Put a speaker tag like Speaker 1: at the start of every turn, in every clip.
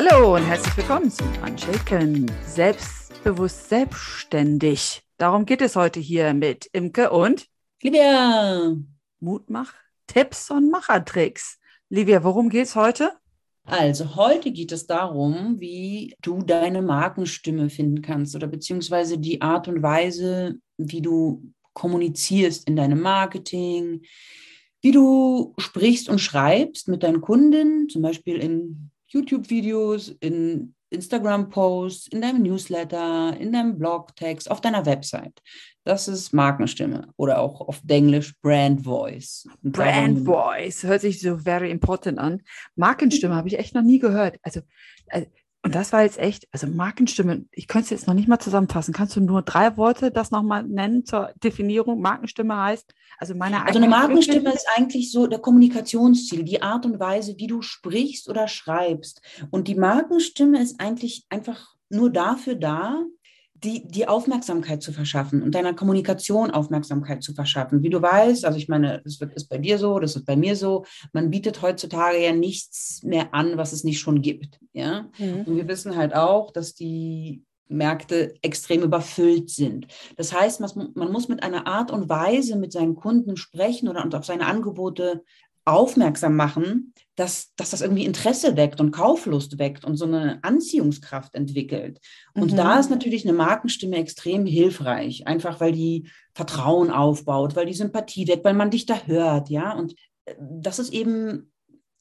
Speaker 1: Hallo und herzlich willkommen zum Unshaken. Selbstbewusst selbstständig. Darum geht es heute hier mit Imke und
Speaker 2: Livia.
Speaker 1: Mutmach, Tipps und Machertricks. Livia, worum geht es heute?
Speaker 2: Also heute geht es darum, wie du deine Markenstimme finden kannst oder beziehungsweise die Art und Weise, wie du kommunizierst in deinem Marketing, wie du sprichst und schreibst mit deinen Kunden, zum Beispiel in YouTube-Videos, in Instagram-Posts, in deinem Newsletter, in deinem Blogtext, auf deiner Website. Das ist Markenstimme oder auch auf Englisch Brand Voice.
Speaker 1: Brand Voice hört sich so very important an. Markenstimme habe ich echt noch nie gehört. Also, also und das war jetzt echt, also Markenstimme, ich könnte es jetzt noch nicht mal zusammenfassen. Kannst du nur drei Worte das nochmal nennen zur Definierung? Markenstimme heißt, also meine
Speaker 2: Also eine Markenstimme ist eigentlich so der Kommunikationsziel, die Art und Weise, wie du sprichst oder schreibst. Und die Markenstimme ist eigentlich einfach nur dafür da, die, die Aufmerksamkeit zu verschaffen und deiner Kommunikation Aufmerksamkeit zu verschaffen. Wie du weißt, also ich meine, das wird, ist bei dir so, das ist bei mir so, man bietet heutzutage ja nichts mehr an, was es nicht schon gibt. Ja? Mhm. Und wir wissen halt auch, dass die Märkte extrem überfüllt sind. Das heißt, man, man muss mit einer Art und Weise mit seinen Kunden sprechen oder und auf seine Angebote aufmerksam machen, dass, dass das irgendwie Interesse weckt und Kauflust weckt und so eine Anziehungskraft entwickelt. Und mhm. da ist natürlich eine Markenstimme extrem hilfreich, einfach weil die Vertrauen aufbaut, weil die Sympathie weckt, weil man dich da hört, ja. Und äh, das ist eben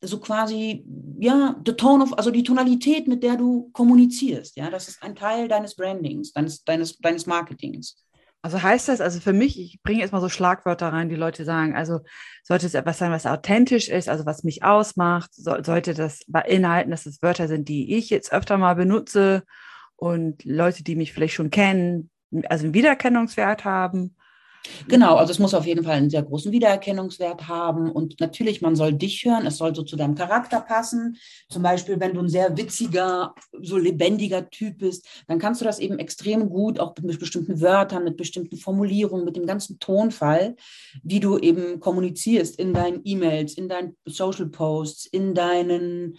Speaker 2: so quasi, ja, the tone of, also die Tonalität, mit der du kommunizierst, ja, das ist ein Teil deines Brandings, deines, deines, deines Marketings.
Speaker 1: Also heißt das, also für mich, ich bringe jetzt mal so Schlagwörter rein, die Leute sagen, also sollte es etwas sein, was authentisch ist, also was mich ausmacht, so, sollte das beinhalten, dass es Wörter sind, die ich jetzt öfter mal benutze und Leute, die mich vielleicht schon kennen, also einen Wiedererkennungswert haben.
Speaker 2: Genau, also es muss auf jeden Fall einen sehr großen Wiedererkennungswert haben und natürlich, man soll dich hören, es soll so zu deinem Charakter passen. Zum Beispiel, wenn du ein sehr witziger, so lebendiger Typ bist, dann kannst du das eben extrem gut, auch mit bestimmten Wörtern, mit bestimmten Formulierungen, mit dem ganzen Tonfall, wie du eben kommunizierst in deinen E-Mails, in deinen Social Posts, in deinen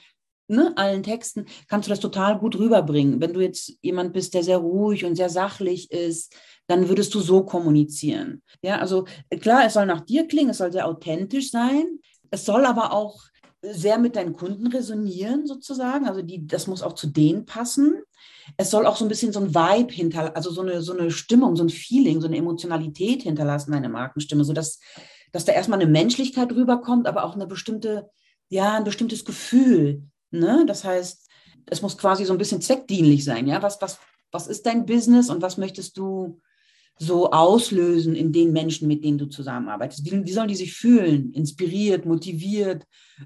Speaker 2: ne, allen Texten, kannst du das total gut rüberbringen. Wenn du jetzt jemand bist, der sehr ruhig und sehr sachlich ist, dann würdest du so kommunizieren. Ja, also klar, es soll nach dir klingen, es soll sehr authentisch sein. Es soll aber auch sehr mit deinen Kunden resonieren, sozusagen. Also die, das muss auch zu denen passen. Es soll auch so ein bisschen so ein Vibe hinterlassen, also so eine, so eine Stimmung, so ein Feeling, so eine Emotionalität hinterlassen, eine Markenstimme, sodass dass da erstmal eine Menschlichkeit rüberkommt, aber auch eine bestimmte, ja, ein bestimmtes Gefühl, Ne? Das heißt, es muss quasi so ein bisschen zweckdienlich sein. Ja? Was, was, was ist dein Business und was möchtest du so auslösen in den Menschen, mit denen du zusammenarbeitest? Wie, wie sollen die sich fühlen? Inspiriert, motiviert?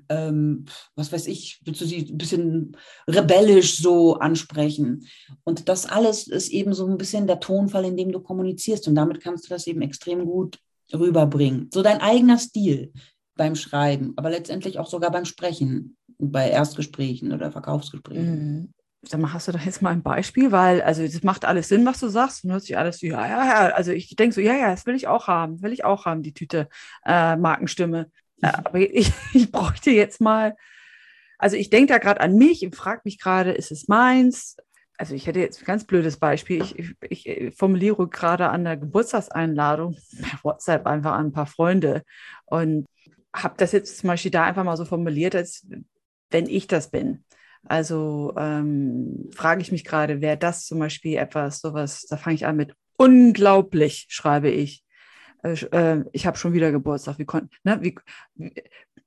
Speaker 2: Ähm, was weiß ich, willst du sie ein bisschen rebellisch so ansprechen? Und das alles ist eben so ein bisschen der Tonfall, in dem du kommunizierst. Und damit kannst du das eben extrem gut rüberbringen. So dein eigener Stil beim Schreiben, aber letztendlich auch sogar beim Sprechen bei Erstgesprächen oder Verkaufsgesprächen.
Speaker 1: Mhm. Sag mal, hast du da jetzt mal ein Beispiel? Weil, also, das macht alles Sinn, was du sagst. Und hört sich alles so, ja, ja, ja. Also, ich denke so, ja, ja, das will ich auch haben. Will ich auch haben, die Tüte äh, Markenstimme. Äh, mhm. aber ich, ich bräuchte jetzt mal, also, ich denke da gerade an mich und frage mich gerade, ist es meins? Also, ich hätte jetzt ein ganz blödes Beispiel. Ich, ich, ich formuliere gerade an der Geburtstagseinladung per WhatsApp einfach an ein paar Freunde und habe das jetzt zum Beispiel da einfach mal so formuliert, als wenn ich das bin. Also ähm, frage ich mich gerade, wäre das zum Beispiel etwas, sowas, da fange ich an mit unglaublich, schreibe ich. Äh, äh ich habe schon wieder Geburtstag. Wie, kon ne, wie,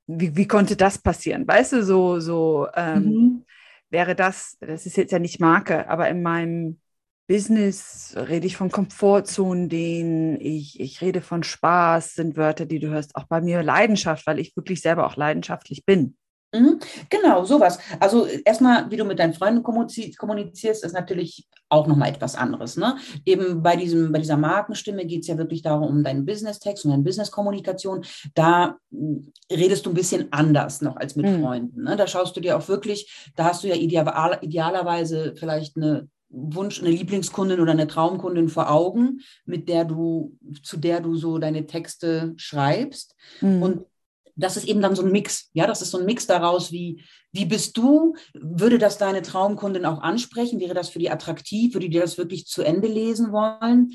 Speaker 1: wie, wie, konnte das passieren? Weißt du, so, so ähm, mhm. wäre das, das ist jetzt ja nicht Marke, aber in meinem Business rede ich von Komfortzonen, denen ich, ich rede von Spaß, sind Wörter, die du hörst, auch bei mir Leidenschaft, weil ich wirklich selber auch leidenschaftlich bin.
Speaker 2: Mhm, genau, sowas. Also erstmal, wie du mit deinen Freunden kommunizierst, ist natürlich auch nochmal etwas anderes. Ne? Eben bei, diesem, bei dieser Markenstimme geht es ja wirklich darum, um deinen Business-Text und deine Business-Kommunikation. Da hm, redest du ein bisschen anders noch als mit mhm. Freunden. Ne? Da schaust du dir auch wirklich, da hast du ja ideal, idealerweise vielleicht eine Wunsch, eine Lieblingskundin oder eine Traumkundin vor Augen, mit der du, zu der du so deine Texte schreibst. Mhm. Und das ist eben dann so ein Mix. Ja, das ist so ein Mix daraus, wie, wie bist du? Würde das deine Traumkundin auch ansprechen? Wäre das für die attraktiv? Würde die das wirklich zu Ende lesen wollen?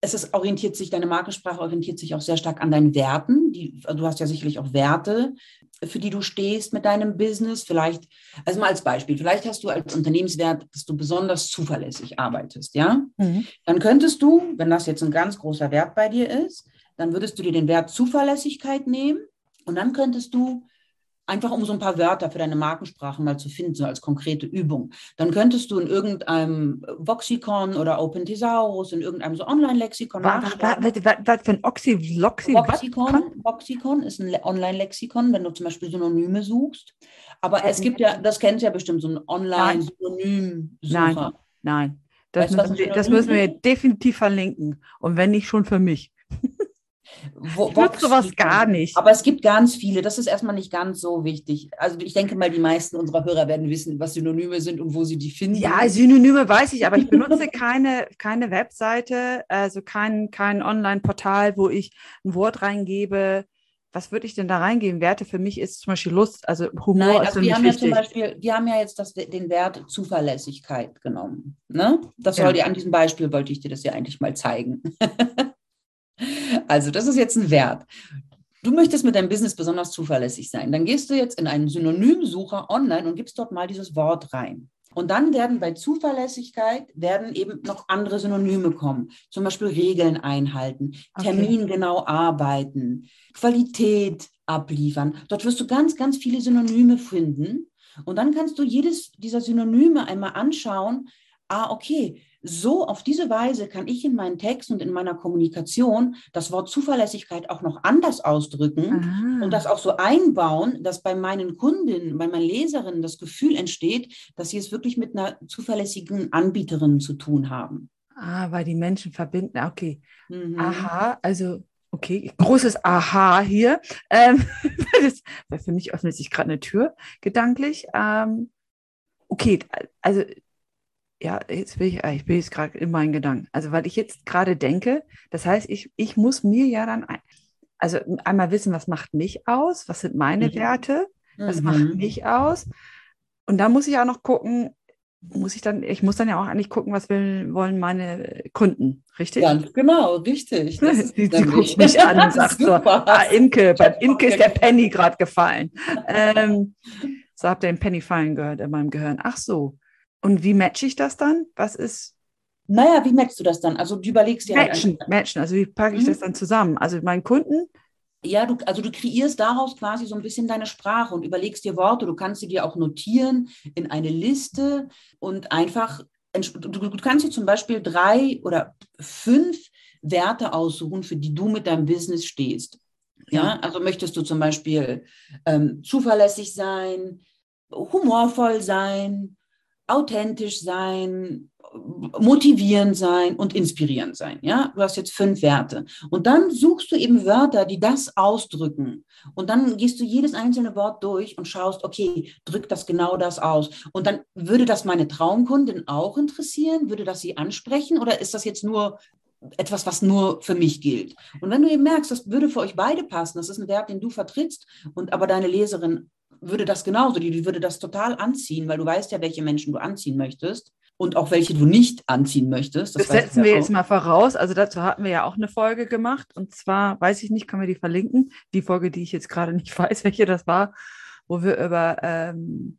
Speaker 2: Es ist, orientiert sich, deine Markensprache orientiert sich auch sehr stark an deinen Werten. Die, du hast ja sicherlich auch Werte, für die du stehst mit deinem Business. Vielleicht, also mal als Beispiel, vielleicht hast du als Unternehmenswert, dass du besonders zuverlässig arbeitest, ja? Mhm. Dann könntest du, wenn das jetzt ein ganz großer Wert bei dir ist, dann würdest du dir den Wert Zuverlässigkeit nehmen und dann könntest du einfach um so ein paar Wörter für deine Markensprache mal zu finden, so als konkrete Übung. Dann könntest du in irgendeinem Voxicon oder Open Thesaurus, in irgendeinem so Online-Lexikon
Speaker 1: Was, was, für ein Oxy, Loxy,
Speaker 2: Voxicon, Voxicon ist ein Online-Lexikon, wenn du zum Beispiel Synonyme suchst. Aber es gibt ja, das kennt ja bestimmt so ein Online-Synonym-Sucher.
Speaker 1: Nein, nein. Das, weißt, müssen wir, das müssen wir definitiv verlinken. Und wenn nicht schon für mich.
Speaker 2: Wo, ich nutze sowas gar nicht. Aber es gibt ganz viele. Das ist erstmal nicht ganz so wichtig. Also ich denke mal, die meisten unserer Hörer werden wissen, was Synonyme sind und wo sie die finden.
Speaker 1: Ja, Synonyme weiß ich, aber ich benutze keine, keine Webseite, also kein, kein Online-Portal, wo ich ein Wort reingebe. Was würde ich denn da reingeben? Werte für mich ist zum Beispiel Lust, also Humor Nein, also ist für
Speaker 2: wir
Speaker 1: mich
Speaker 2: haben
Speaker 1: wichtig.
Speaker 2: Ja zum Beispiel, wir haben ja jetzt das, den Wert Zuverlässigkeit genommen. Ne? Das soll ja. dir an diesem Beispiel wollte ich dir das ja eigentlich mal zeigen. Also, das ist jetzt ein Wert. Du möchtest mit deinem Business besonders zuverlässig sein. Dann gehst du jetzt in einen Synonymsucher online und gibst dort mal dieses Wort rein. Und dann werden bei Zuverlässigkeit werden eben noch andere Synonyme kommen. Zum Beispiel Regeln einhalten, okay. termingenau arbeiten, Qualität abliefern. Dort wirst du ganz, ganz viele Synonyme finden. Und dann kannst du jedes dieser Synonyme einmal anschauen. Ah, okay, so auf diese Weise kann ich in meinen Text und in meiner Kommunikation das Wort Zuverlässigkeit auch noch anders ausdrücken Aha. und das auch so einbauen, dass bei meinen Kundinnen, bei meinen Leserinnen das Gefühl entsteht, dass sie es wirklich mit einer zuverlässigen Anbieterin zu tun haben.
Speaker 1: Ah, weil die Menschen verbinden. Okay. Mhm. Aha, also Okay, großes Aha hier. Ähm, das, für mich öffnet sich gerade eine Tür, gedanklich. Ähm, okay, also ja, jetzt bin ich, ah, ich bin jetzt gerade in meinen Gedanken. Also, weil ich jetzt gerade denke, das heißt, ich, ich muss mir ja dann, ein, also einmal wissen, was macht mich aus, was sind meine mhm. Werte, was mhm. macht mich aus. Und dann muss ich auch noch gucken, muss ich dann, ich muss dann ja auch eigentlich gucken, was will, wollen meine Kunden, richtig?
Speaker 2: Ganz genau, richtig.
Speaker 1: sie, sie guckt mich an und sagt so, ah, Imke, bei Imke ist der Penny gerade gefallen. ähm, so habt ihr den Penny fallen gehört in meinem Gehirn. Ach so. Und wie matche ich das dann? Was ist.
Speaker 2: Naja, wie matchst du das dann? Also du überlegst
Speaker 1: dir. Matchen, halt matchen. Also wie packe ich mhm. das dann zusammen? Also meinen Kunden.
Speaker 2: Ja, du, also du kreierst daraus quasi so ein bisschen deine Sprache und überlegst dir Worte. Du kannst sie dir auch notieren in eine Liste und einfach, du, du kannst dir zum Beispiel drei oder fünf Werte aussuchen, für die du mit deinem Business stehst. Ja, ja also möchtest du zum Beispiel ähm, zuverlässig sein, humorvoll sein, authentisch sein, motivierend sein und inspirierend sein. Ja, du hast jetzt fünf Werte. Und dann suchst du eben Wörter, die das ausdrücken. Und dann gehst du jedes einzelne Wort durch und schaust, okay, drückt das genau das aus. Und dann würde das meine Traumkundin auch interessieren? Würde das sie ansprechen? Oder ist das jetzt nur etwas, was nur für mich gilt. Und wenn du eben merkst, das würde für euch beide passen, das ist ein Wert, den du vertrittst, und aber deine Leserin würde das genauso, die, die würde das total anziehen, weil du weißt ja, welche Menschen du anziehen möchtest und auch welche du nicht anziehen möchtest.
Speaker 1: Das, das setzen wir, wir jetzt mal voraus. Also dazu hatten wir ja auch eine Folge gemacht. Und zwar, weiß ich nicht, können wir die verlinken? Die Folge, die ich jetzt gerade nicht weiß, welche das war, wo wir über ähm,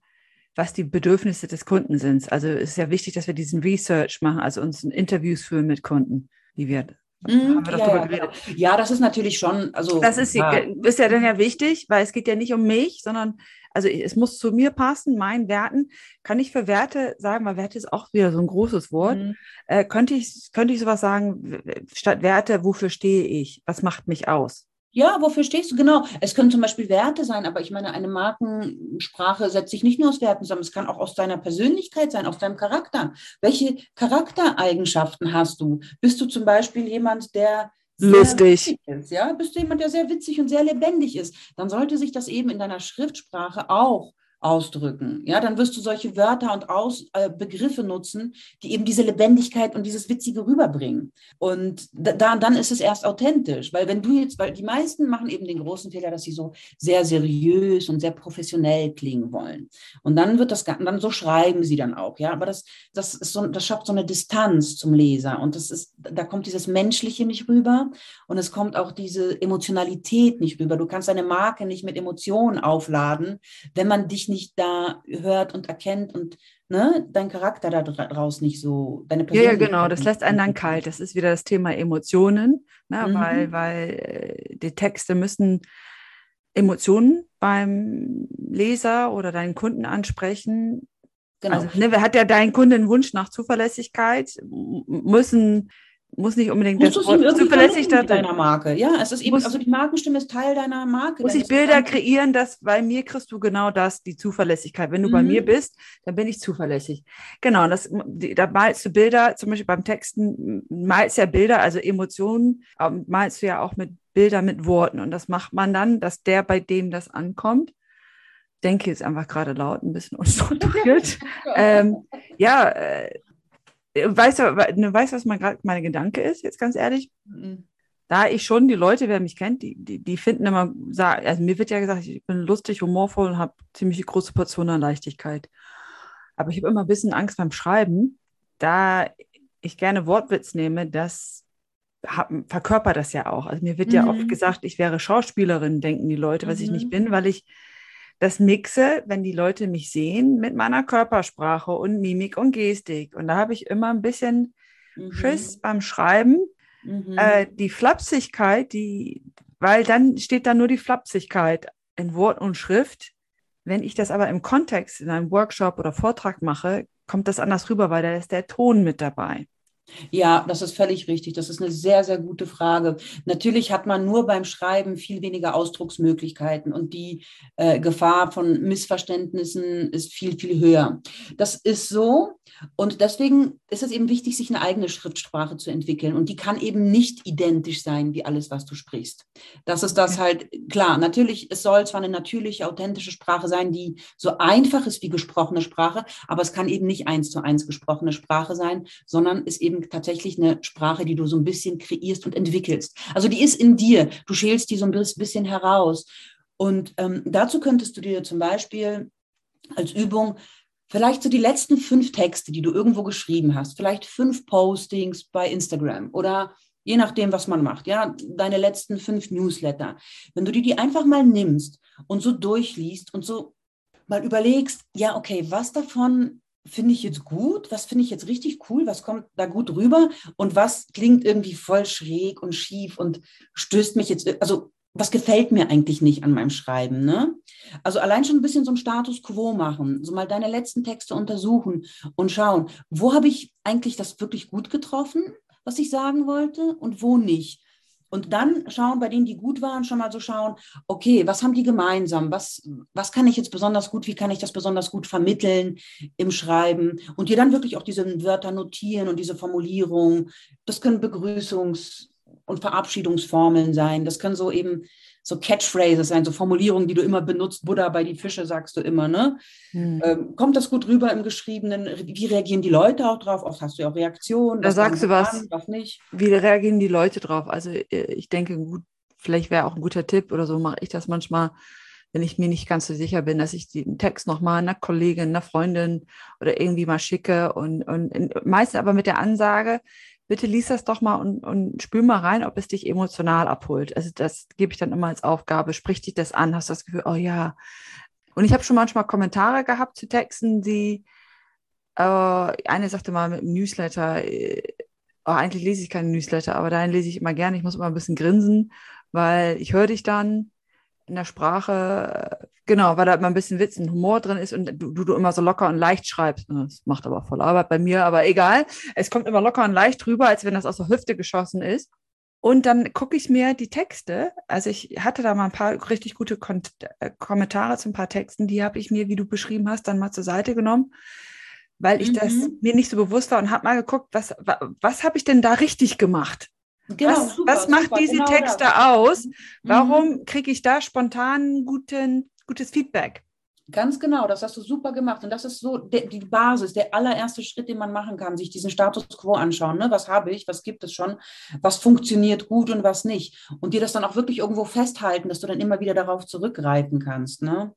Speaker 1: was die Bedürfnisse des Kunden sind. Also es ist ja wichtig, dass wir diesen Research machen, also uns Interviews führen mit Kunden, die wir
Speaker 2: Mhm, haben wir ja, ja, genau. ja, das ist natürlich schon, also.
Speaker 1: Das ist, ja. ist ja dann ja wichtig, weil es geht ja nicht um mich, sondern also es muss zu mir passen, meinen Werten. Kann ich für Werte sagen, weil Werte ist auch wieder so ein großes Wort. Mhm. Äh, könnte, ich, könnte ich sowas sagen, statt Werte, wofür stehe ich? Was macht mich aus?
Speaker 2: Ja, wofür stehst du? Genau. Es können zum Beispiel Werte sein, aber ich meine, eine Markensprache setzt sich nicht nur aus Werten zusammen, es kann auch aus deiner Persönlichkeit sein, aus deinem Charakter. Welche Charaktereigenschaften hast du? Bist du zum Beispiel jemand, der
Speaker 1: lustig
Speaker 2: ist, ja? Bist du jemand, der sehr witzig und sehr lebendig ist? Dann sollte sich das eben in deiner Schriftsprache auch ausdrücken. Ja, dann wirst du solche Wörter und Aus, äh, Begriffe nutzen, die eben diese Lebendigkeit und dieses Witzige rüberbringen. Und da, dann ist es erst authentisch, weil wenn du jetzt, weil die meisten machen eben den großen Fehler, dass sie so sehr seriös und sehr professionell klingen wollen. Und dann wird das, dann so schreiben sie dann auch, ja. Aber das, das ist so, das schafft so eine Distanz zum Leser und das ist, da kommt dieses Menschliche nicht rüber und es kommt auch diese Emotionalität nicht rüber. Du kannst deine Marke nicht mit Emotionen aufladen, wenn man dich nicht da hört und erkennt und ne, dein Charakter da draus nicht so, deine
Speaker 1: Ja, ja, genau, das lässt einen dann kalt. Das ist wieder das Thema Emotionen, ne, mhm. weil, weil äh, die Texte müssen Emotionen beim Leser oder deinen Kunden ansprechen. Genau. Also, ne, hat ja dein Kunde einen Wunsch nach Zuverlässigkeit, müssen muss nicht unbedingt
Speaker 2: Musst das Wort zuverlässig da deiner Marke. Ja, es ist eben, muss, also die Markenstimme ist Teil deiner Marke.
Speaker 1: Muss ich Bilder kreieren, dass bei mir kriegst du genau das, die Zuverlässigkeit. Wenn du mhm. bei mir bist, dann bin ich zuverlässig. Genau, das, da malst du Bilder, zum Beispiel beim Texten malst du ja Bilder, also Emotionen, ähm, malst du ja auch mit Bildern mit Worten. Und das macht man dann, dass der, bei dem das ankommt, denke jetzt einfach gerade laut, ein bisschen unstrukturiert. ähm, ja, äh, Weißt du, ne, weißt, was mein, mein Gedanke ist, jetzt ganz ehrlich? Mhm. Da ich schon, die Leute, wer mich kennt, die, die, die finden immer, also mir wird ja gesagt, ich bin lustig, humorvoll und habe ziemlich große Portionen an Leichtigkeit. Aber ich habe immer ein bisschen Angst beim Schreiben, da ich gerne Wortwitz nehme, das verkörpert das ja auch. Also mir wird mhm. ja oft gesagt, ich wäre Schauspielerin, denken die Leute, was mhm. ich nicht mhm. bin, weil ich das mixe, wenn die Leute mich sehen, mit meiner Körpersprache und Mimik und Gestik. Und da habe ich immer ein bisschen mhm. Schiss beim Schreiben. Mhm. Äh, die Flapsigkeit, die, weil dann steht da nur die Flapsigkeit in Wort und Schrift. Wenn ich das aber im Kontext in einem Workshop oder Vortrag mache, kommt das anders rüber, weil da ist der Ton mit dabei.
Speaker 2: Ja, das ist völlig richtig. Das ist eine sehr, sehr gute Frage. Natürlich hat man nur beim Schreiben viel weniger Ausdrucksmöglichkeiten und die äh, Gefahr von Missverständnissen ist viel, viel höher. Das ist so und deswegen ist es eben wichtig, sich eine eigene Schriftsprache zu entwickeln und die kann eben nicht identisch sein wie alles, was du sprichst. Das ist das halt, klar, natürlich, es soll zwar eine natürliche, authentische Sprache sein, die so einfach ist wie gesprochene Sprache, aber es kann eben nicht eins zu eins gesprochene Sprache sein, sondern ist eben eben tatsächlich eine Sprache, die du so ein bisschen kreierst und entwickelst. Also die ist in dir. Du schälst die so ein bisschen heraus. Und ähm, dazu könntest du dir zum Beispiel als Übung vielleicht so die letzten fünf Texte, die du irgendwo geschrieben hast, vielleicht fünf Postings bei Instagram oder je nachdem, was man macht, ja, deine letzten fünf Newsletter. Wenn du dir die einfach mal nimmst und so durchliest und so mal überlegst, ja, okay, was davon finde ich jetzt gut, was finde ich jetzt richtig cool, was kommt da gut rüber und was klingt irgendwie voll schräg und schief und stößt mich jetzt, also was gefällt mir eigentlich nicht an meinem Schreiben, ne? Also allein schon ein bisschen so ein Status quo machen, so mal deine letzten Texte untersuchen und schauen, wo habe ich eigentlich das wirklich gut getroffen, was ich sagen wollte und wo nicht. Und dann schauen, bei denen, die gut waren, schon mal so schauen, okay, was haben die gemeinsam? Was, was kann ich jetzt besonders gut? Wie kann ich das besonders gut vermitteln im Schreiben? Und dir dann wirklich auch diese Wörter notieren und diese Formulierung. Das können Begrüßungs- und Verabschiedungsformeln sein. Das können so eben so Catchphrases sein, so Formulierungen, die du immer benutzt. Buddha bei die Fische sagst du immer, ne? Hm. Ähm, kommt das gut rüber im Geschriebenen? Wie reagieren die Leute auch drauf? Oft hast du ja auch Reaktionen.
Speaker 1: Da sagst du was, an, was nicht. Wie reagieren die Leute drauf? Also äh, ich denke, gut, vielleicht wäre auch ein guter Tipp oder so mache ich das manchmal, wenn ich mir nicht ganz so sicher bin, dass ich den Text nochmal einer Kollegin, einer Freundin oder irgendwie mal schicke und, und meistens aber mit der Ansage, bitte lies das doch mal und, und spül mal rein, ob es dich emotional abholt. Also das gebe ich dann immer als Aufgabe. Sprich dich das an, hast du das Gefühl, oh ja. Und ich habe schon manchmal Kommentare gehabt zu Texten, die äh, eine sagte mal mit einem Newsletter, äh, oh, eigentlich lese ich keine Newsletter, aber dahin lese ich immer gerne. Ich muss immer ein bisschen grinsen, weil ich höre dich dann in der Sprache, genau, weil da immer ein bisschen Witz und Humor drin ist und du, du immer so locker und leicht schreibst. Das macht aber voll Arbeit bei mir, aber egal. Es kommt immer locker und leicht rüber, als wenn das aus der Hüfte geschossen ist. Und dann gucke ich mir die Texte. Also ich hatte da mal ein paar richtig gute Kon äh, Kommentare zu ein paar Texten, die habe ich mir, wie du beschrieben hast, dann mal zur Seite genommen, weil ich mhm. das mir nicht so bewusst war und habe mal geguckt, was, was habe ich denn da richtig gemacht? Genau, was, super, was macht super, diese genau Texte das. aus? Mhm. Warum kriege ich da spontan guten, gutes Feedback?
Speaker 2: Ganz genau, das hast du super gemacht. Und das ist so der, die Basis, der allererste Schritt, den man machen kann, sich diesen Status quo anschauen. Ne? Was habe ich, was gibt es schon, was funktioniert gut und was nicht. Und dir das dann auch wirklich irgendwo festhalten, dass du dann immer wieder darauf zurückgreifen kannst. Ne?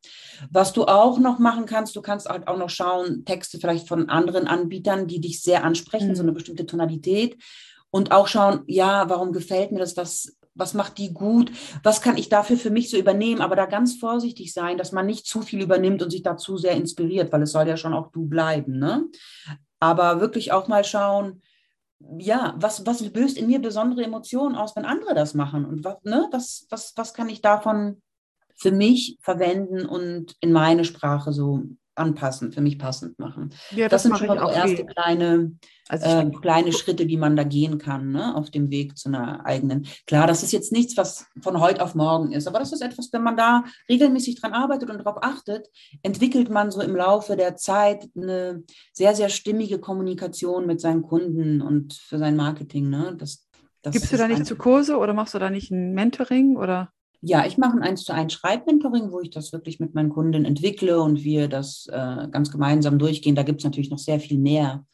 Speaker 2: Was du auch noch machen kannst, du kannst halt auch noch schauen, Texte vielleicht von anderen Anbietern, die dich sehr ansprechen, mhm. so eine bestimmte Tonalität. Und auch schauen, ja, warum gefällt mir das, was was macht die gut, was kann ich dafür für mich so übernehmen, aber da ganz vorsichtig sein, dass man nicht zu viel übernimmt und sich da zu sehr inspiriert, weil es soll ja schon auch du bleiben. Ne? Aber wirklich auch mal schauen, ja, was, was löst in mir besondere Emotionen aus, wenn andere das machen? Und was, ne, was, was, was kann ich davon für mich verwenden und in meine Sprache so anpassen, für mich passend machen. Ja, das, das sind schon mal so erste kleine, also äh, kleine Schritte, die man da gehen kann, ne, auf dem Weg zu einer eigenen. Klar, das ist jetzt nichts, was von heute auf morgen ist, aber das ist etwas, wenn man da regelmäßig dran arbeitet und darauf achtet, entwickelt man so im Laufe der Zeit eine sehr, sehr stimmige Kommunikation mit seinen Kunden und für sein Marketing. Ne? Das,
Speaker 1: das Gibst du da nicht zu Kurse oder machst du da nicht ein Mentoring oder?
Speaker 2: Ja, ich mache ein 1 zu 1 Schreibmentoring, wo ich das wirklich mit meinen Kunden entwickle und wir das äh, ganz gemeinsam durchgehen. Da gibt es natürlich noch sehr viel mehr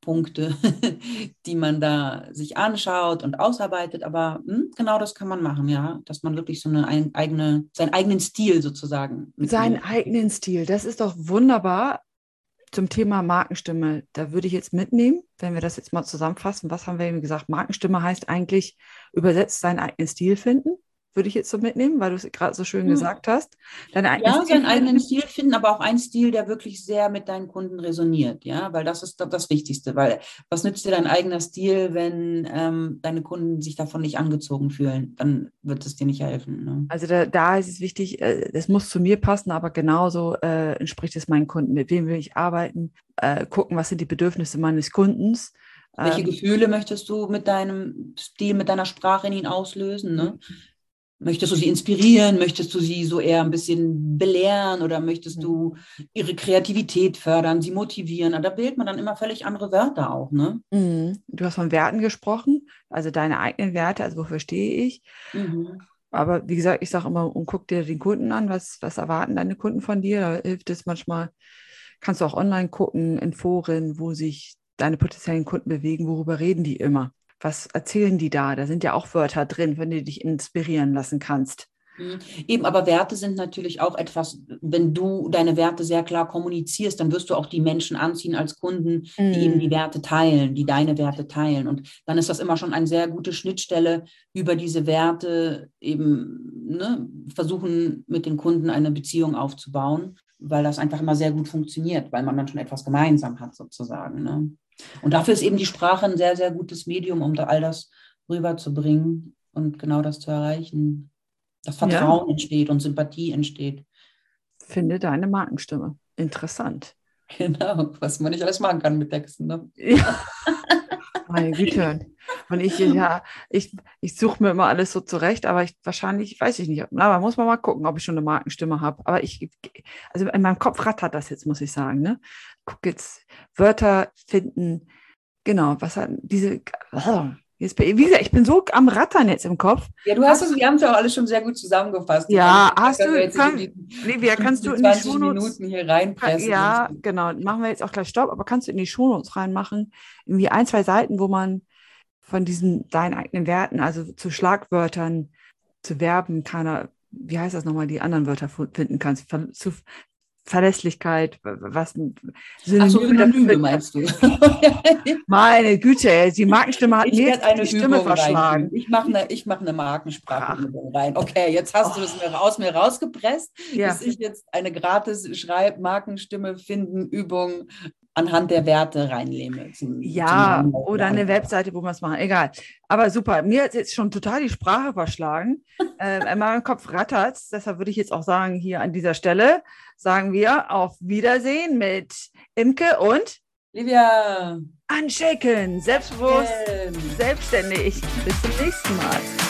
Speaker 2: Punkte, die man da sich anschaut und ausarbeitet. Aber mh, hm, genau das kann man machen, ja, dass man wirklich so eine ein, eigene, seinen eigenen Stil sozusagen.
Speaker 1: Seinen eigenen Stil, das ist doch wunderbar. Zum Thema Markenstimme, da würde ich jetzt mitnehmen, wenn wir das jetzt mal zusammenfassen. Was haben wir eben gesagt? Markenstimme heißt eigentlich übersetzt seinen eigenen Stil finden würde ich jetzt so mitnehmen, weil du es gerade so schön hm. gesagt hast.
Speaker 2: Deine ja, seinen eigenen Stil finden, aber auch einen Stil, der wirklich sehr mit deinen Kunden resoniert, ja, weil das ist das Wichtigste, weil was nützt dir dein eigener Stil, wenn ähm, deine Kunden sich davon nicht angezogen fühlen, dann wird es dir nicht helfen. Ne?
Speaker 1: Also da, da, ist es wichtig, äh, es muss zu mir passen, aber genauso äh, entspricht es meinen Kunden, mit wem will ich arbeiten, äh, gucken, was sind die Bedürfnisse meines Kundens.
Speaker 2: Welche ähm, Gefühle möchtest du mit deinem Stil, mit deiner Sprache in ihn auslösen? Ne? Mhm. Möchtest du sie inspirieren? Möchtest du sie so eher ein bisschen belehren oder möchtest du ihre Kreativität fördern, sie motivieren? Da wählt man dann immer völlig andere Wörter auch, ne?
Speaker 1: Mhm. Du hast von Werten gesprochen, also deine eigenen Werte, also wofür stehe ich? Mhm. Aber wie gesagt, ich sage immer, und guck dir den Kunden an, was, was erwarten deine Kunden von dir? Da hilft es manchmal, kannst du auch online gucken, in Foren, wo sich deine potenziellen Kunden bewegen, worüber reden die immer? Was erzählen die da? Da sind ja auch Wörter drin, wenn du dich inspirieren lassen kannst.
Speaker 2: Mhm. Eben, aber Werte sind natürlich auch etwas, wenn du deine Werte sehr klar kommunizierst, dann wirst du auch die Menschen anziehen als Kunden, die mm. eben die Werte teilen, die deine Werte teilen. Und dann ist das immer schon eine sehr gute Schnittstelle, über diese Werte eben ne, versuchen, mit den Kunden eine Beziehung aufzubauen, weil das einfach immer sehr gut funktioniert, weil man dann schon etwas gemeinsam hat sozusagen. Ne? Und dafür ist eben die Sprache ein sehr, sehr gutes Medium, um da all das rüberzubringen und genau das zu erreichen. Dass Vertrauen ja. entsteht und Sympathie entsteht.
Speaker 1: Finde deine Markenstimme. Interessant.
Speaker 2: Genau, was man nicht alles machen kann mit Texten. Ne?
Speaker 1: Ja. Meine Güte. Und ich, ja, ich, ich suche mir immer alles so zurecht, aber ich wahrscheinlich, weiß ich nicht. Aber muss man mal gucken, ob ich schon eine Markenstimme habe. Aber ich, also in meinem Kopf rattert das jetzt, muss ich sagen. Ne? Guck jetzt, Wörter finden, genau, was hat diese, oh, Jetzt, wie gesagt, ich bin so am Rattern jetzt im Kopf.
Speaker 2: Ja, du hast es, wir haben es ja auch alles schon sehr gut zusammengefasst.
Speaker 1: Ja, hast du, jetzt kann, die, Livia, kannst du in die Shownotes,
Speaker 2: Minuten hier reinpressen?
Speaker 1: Ja, genau, machen wir jetzt auch gleich Stopp, aber kannst du in die Shownotes reinmachen, irgendwie ein, zwei Seiten, wo man von diesen deinen eigenen Werten, also zu Schlagwörtern, zu Verben, keiner, wie heißt das nochmal, die anderen Wörter finden kannst, zu Verlässlichkeit, was
Speaker 2: Synonyme, Ach so, Synonyme meinst du?
Speaker 1: Meine Güte, die Markenstimme hat mir eine die Stimme verschlagen.
Speaker 2: Ich mache eine, ich mache eine Markensprachübung rein. Okay, jetzt hast oh. du es mir aus mir rausgepresst, ja. dass ich jetzt eine gratis Schreib Markenstimme finden Übung anhand der Werte reinlehme.
Speaker 1: Zum, ja, zum oder eine Webseite, wo man es macht. Egal. Aber super. Mir hat jetzt schon total die Sprache verschlagen. äh, in meinem Kopf rattert Deshalb würde ich jetzt auch sagen, hier an dieser Stelle sagen wir auf Wiedersehen mit Imke und
Speaker 2: Livia.
Speaker 1: Unshaken, selbstbewusst, selbstständig. Bis zum nächsten Mal.